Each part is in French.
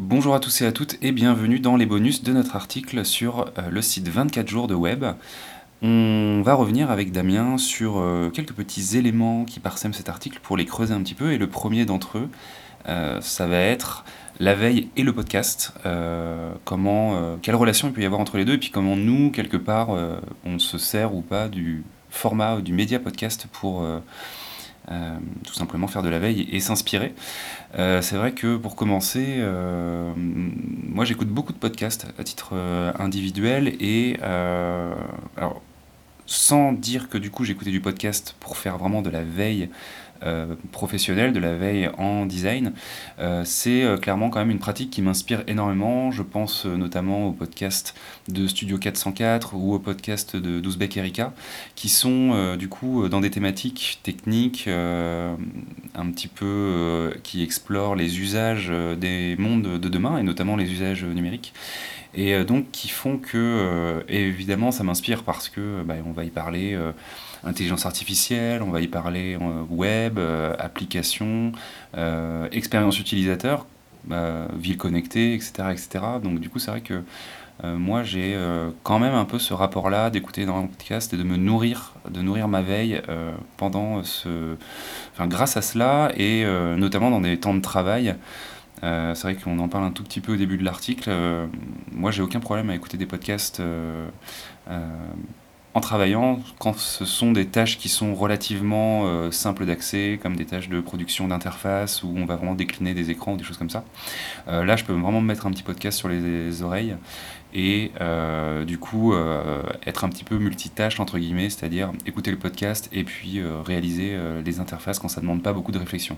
Bonjour à tous et à toutes et bienvenue dans les bonus de notre article sur euh, le site 24 jours de web. On va revenir avec Damien sur euh, quelques petits éléments qui parsèment cet article pour les creuser un petit peu. Et le premier d'entre eux, euh, ça va être la veille et le podcast. comment, quelle relation il peut y avoir entre les deux et puis comment nous, quelque part, on se sert ou pas du format du média podcast pour euh, tout simplement faire de la veille et, s'inspirer. Euh, c'est vrai que pour commencer, euh, moi j'écoute beaucoup de podcasts à titre individuel et alors, sans dire que du coup j'écoutais du podcast pour faire vraiment de la veille euh, professionnelle, de la veille en design, euh, c'est euh, clairement quand même une pratique qui m'inspire énormément. Je pense notamment au podcast de Studio 404 ou au podcast de Douzbek Erika, qui sont du coup dans des thématiques techniques un petit peu qui explorent les usages des mondes de demain et notamment les usages numériques et donc qui font que évidemment ça m'inspire parce que bah, on va y parler intelligence artificielle, on va y parler euh, web, euh, application, euh, expérience utilisateur, ville connectée, etc., etc. Donc du coup, c'est vrai que moi, j'ai quand même un peu ce rapport-là d'écouter dans un podcast et de me nourrir, de nourrir ma veille pendant ce, enfin, grâce à cela et notamment dans des temps de travail. c'est vrai qu'on en parle un tout petit peu au début de l'article. moi, j'ai aucun problème à écouter des podcasts en travaillant quand ce sont des tâches qui sont relativement euh, simples d'accès, comme des tâches de production d'interface où on va vraiment décliner des écrans ou des choses comme ça. Euh, là, je peux vraiment me mettre un petit podcast sur les, oreilles et euh, du coup être un petit peu multitâche entre guillemets, c'est-à-dire écouter le podcast et puis réaliser les interfaces quand ça ne demande pas beaucoup de réflexion.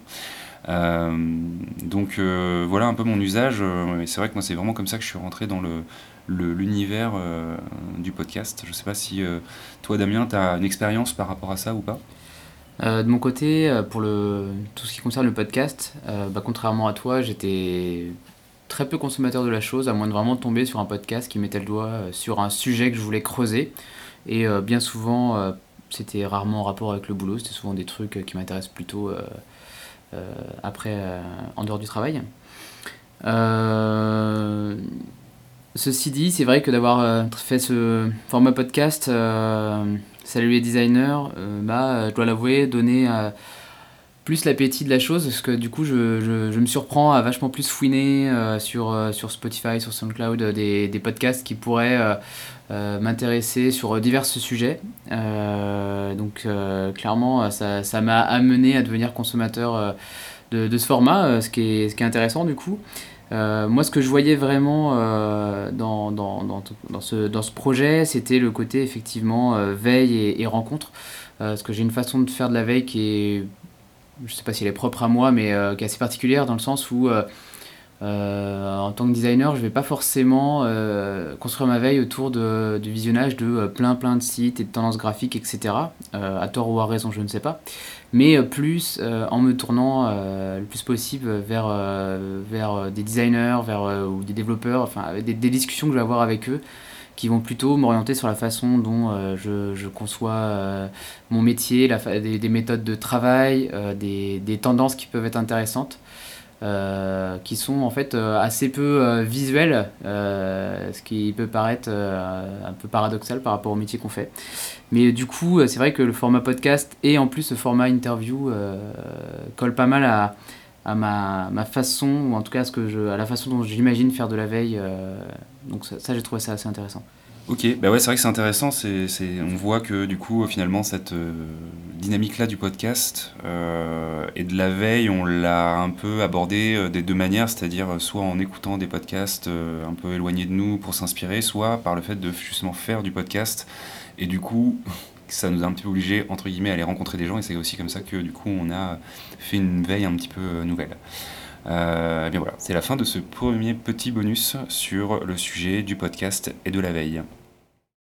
donc voilà un peu mon usage c'est vrai que moi c'est vraiment comme ça que je suis rentré dans le l'univers euh, du podcast. Je ne sais pas si euh, toi, Damien, tu as une expérience par rapport à ça ou pas? Euh, de mon côté, pour le, tout ce qui concerne le podcast, bah, contrairement à toi, j'étais très peu consommateur de la chose, à moins de vraiment tomber sur un podcast qui mettait le doigt sur un sujet que je voulais creuser. Et bien souvent, c'était rarement en rapport avec le boulot, c'était souvent des trucs qui m'intéressent plutôt après, en dehors du travail. Ceci dit, c'est vrai que d'avoir euh, fait ce format podcast, euh, Salut les designers, euh, bah, je dois l'avouer, donner plus l'appétit de la chose, parce que du coup, je, je, me surprends à vachement plus fouiner sur, sur Spotify, sur SoundCloud, des, des podcasts qui pourraient m'intéresser sur divers sujets. donc, clairement, ça m'a amené à devenir consommateur de, ce format, ce, qui est, ce qui est intéressant du coup. Euh, moi, ce que je voyais vraiment euh, dans, dans, dans, ce, dans ce projet, c'était le côté effectivement euh, veille et, rencontre. parce que j'ai une façon de faire de la veille qui est, je sais pas si elle est propre à moi, mais qui est assez particulière dans le sens où en tant que designer, je vais pas forcément construire ma veille autour du visionnage de plein plein de sites et de tendances graphiques, etc. à tort ou à raison, je ne sais pas mais euh, plus euh, en me tournant euh, le plus possible vers, des designers vers, ou des développeurs, enfin des, discussions que je vais avoir avec eux qui vont plutôt m'orienter sur la façon dont je, je, conçois mon métier, des, des, méthodes de travail, des, des, tendances qui peuvent être intéressantes. qui sont en fait assez peu visuels, ce qui peut paraître un peu paradoxal par rapport au métier qu'on fait. Mais du coup, euh, c'est vrai que le format podcast et en plus le format interview euh, colle pas mal à, à ma, ma, façon, ou en tout cas à, ce que je, à la façon dont j'imagine faire de la veille. Euh, donc ça, j'ai trouvé ça assez intéressant. Ok, bah ouais, c'est vrai que c'est intéressant. C'est, on voit que du coup, finalement, cette dynamique-là du podcast et de la veille, on l'a un peu abordé des deux manières, c'est-à-dire soit en écoutant des podcasts un peu éloignés de nous pour s'inspirer, soit par le fait de justement faire du podcast et du coup, ça nous a un petit peu obligé, entre guillemets, à aller rencontrer des gens. Et c'est aussi comme ça que, du coup, on a fait une veille un petit peu euh, nouvelle. Euh, bien voilà, c'est la fin de ce premier petit bonus sur le sujet du podcast et de la veille.